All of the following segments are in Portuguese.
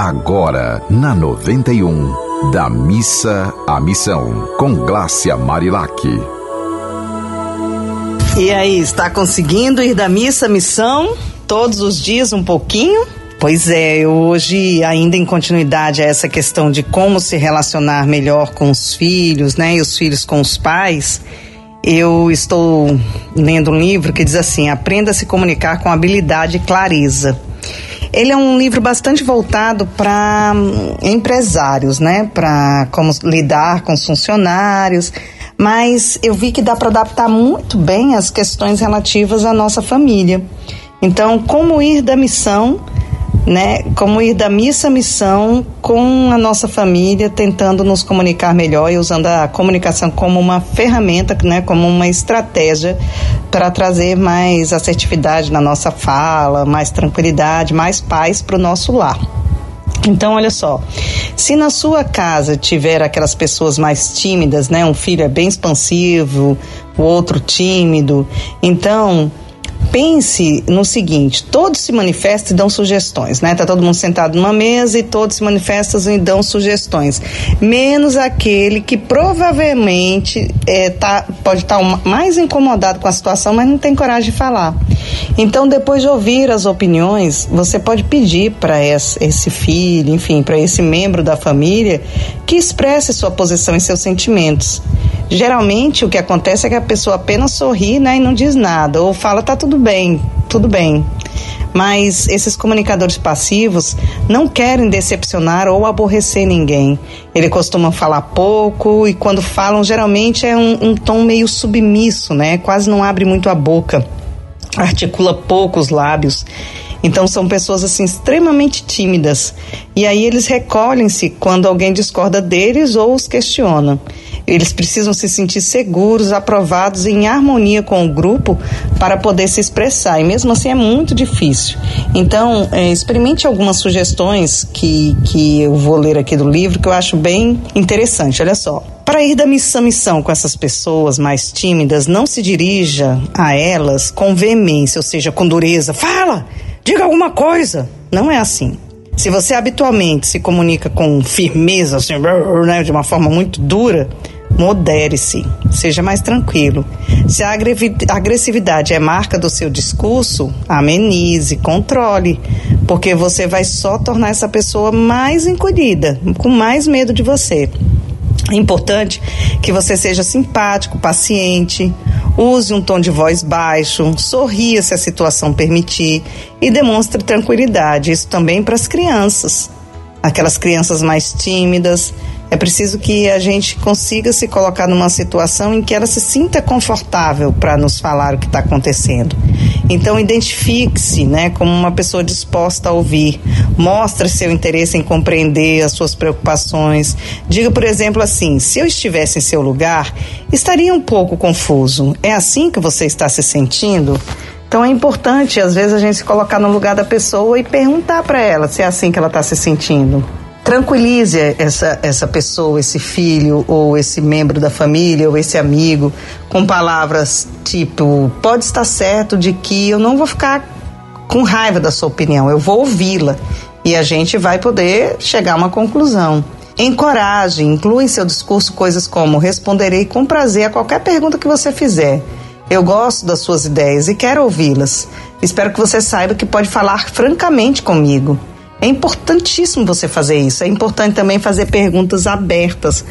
Agora, na 91, da missa à missão, com Glácia Marilac. E aí, está conseguindo ir da missa à missão todos os dias um pouquinho? Pois é, hoje, ainda em continuidade a essa questão de como se relacionar melhor com os filhos, né, e os filhos com os pais, eu estou lendo um livro que diz assim: Aprenda a se comunicar com habilidade e clareza. Ele é um livro bastante voltado para hum, empresários, né? Para como lidar com os funcionários, mas eu vi que dá para adaptar muito bem as questões relativas à nossa família. Então, como ir da missão né? Como ir da missa à missão com a nossa família, tentando nos comunicar melhor e usando a comunicação como uma ferramenta, né? Como uma estratégia para trazer mais assertividade na nossa fala, mais tranquilidade, mais paz para o nosso lar. Então, olha só, se na sua casa tiver aquelas pessoas mais tímidas, né? Um filho é bem expansivo, o outro tímido, então pense no seguinte: todos se manifestam e dão sugestões, né? Tá todo mundo sentado numa mesa e todos se manifestam e dão sugestões, menos aquele que provavelmente é, tá, pode estar tá mais incomodado com a situação, mas não tem coragem de falar. Então, depois de ouvir as opiniões, você pode pedir para esse filho, enfim, para esse membro da família, que expresse sua posição e seus sentimentos. Geralmente o que acontece é que a pessoa apenas sorri né, e não diz nada, ou fala tá tudo bem, tudo bem. Mas esses comunicadores passivos não querem decepcionar ou aborrecer ninguém. Ele costuma falar pouco e quando falam geralmente é um, um tom meio submisso, né? Quase não abre muito a boca, articula pouco os lábios. Então são pessoas assim extremamente tímidas. E aí eles recolhem-se quando alguém discorda deles ou os questiona. Eles precisam se sentir seguros, aprovados em harmonia com o grupo para poder se expressar. E mesmo assim é muito difícil. Então, é, experimente algumas sugestões que, que eu vou ler aqui do livro que eu acho bem interessante. Olha só. Para ir da missão missão com essas pessoas mais tímidas, não se dirija a elas com veemência, ou seja, com dureza. Fala! Diga alguma coisa! Não é assim. Se você habitualmente se comunica com firmeza, assim, né, de uma forma muito dura, modere-se, seja mais tranquilo. Se a agressividade é marca do seu discurso, amenize, controle, porque você vai só tornar essa pessoa mais encolhida, com mais medo de você. É importante que você seja simpático, paciente, use um tom de voz baixo, sorria se a situação permitir e demonstre tranquilidade. Isso também para as crianças. Aquelas crianças mais tímidas, é preciso que a gente consiga se colocar numa situação em que ela se sinta confortável para nos falar o que está acontecendo. Então, identifique-se né, como uma pessoa disposta a ouvir. Mostre seu interesse em compreender as suas preocupações. Diga, por exemplo, assim: se eu estivesse em seu lugar, estaria um pouco confuso. É assim que você está se sentindo? Então é importante, às vezes, a gente se colocar no lugar da pessoa e perguntar para ela se é assim que ela está se sentindo tranquilize essa, essa pessoa, esse filho, ou esse membro da família, ou esse amigo, com palavras tipo: pode estar certo de que eu não vou ficar com raiva da sua opinião, eu vou ouvi-la e a gente vai poder chegar a uma conclusão. Encoraje, inclua em seu discurso coisas como: responderei com prazer a qualquer pergunta que você fizer. Eu gosto das suas ideias e quero ouvi-las. Espero que você saiba que pode falar francamente comigo. É importantíssimo você fazer isso. É importante também fazer perguntas abertas.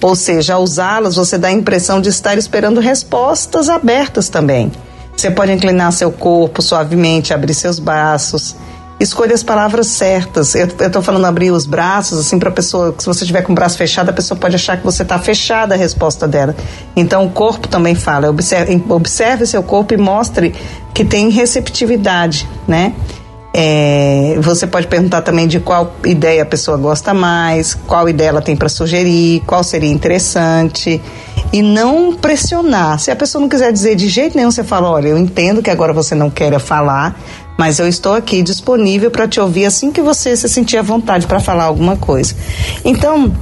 Ou seja, ao usá-las, você dá a impressão de estar esperando respostas abertas também. Você pode inclinar seu corpo suavemente, abrir seus braços. Escolha as palavras certas. Eu estou falando abrir os braços, assim, para a pessoa. Se você tiver com o braço fechado, a pessoa pode achar que você está fechada a resposta dela. Então, o corpo também fala. Observe, observe seu corpo e mostre que tem receptividade, né? É, você pode perguntar também de qual ideia a pessoa gosta mais, qual ideia ela tem para sugerir, qual seria interessante. E não pressionar. Se a pessoa não quiser dizer de jeito nenhum, você fala: olha, eu entendo que agora você não queira falar, mas eu estou aqui disponível para te ouvir assim que você se sentir à vontade para falar alguma coisa. Então,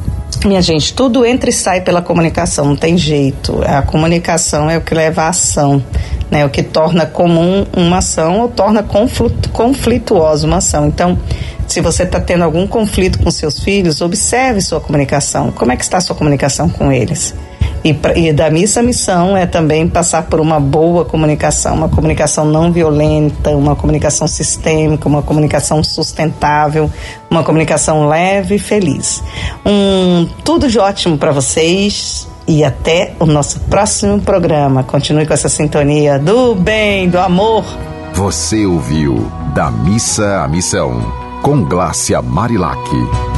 minha gente, tudo entra e sai pela comunicação, não tem jeito. A comunicação é o que leva à ação, né? O que torna comum uma ação ou torna conflituosa uma ação. Então, Se você está tendo algum conflito com seus filhos, observe sua comunicação. Como é que está sua comunicação com eles? E, e, da missa missão é também passar por uma boa comunicação, uma comunicação não violenta, uma comunicação sistêmica, uma comunicação sustentável, uma comunicação leve e feliz. Um tudo de ótimo para vocês e até o nosso próximo programa. Continue com essa sintonia do bem, do amor. Você ouviu da missa à missão com Glácia Marilac.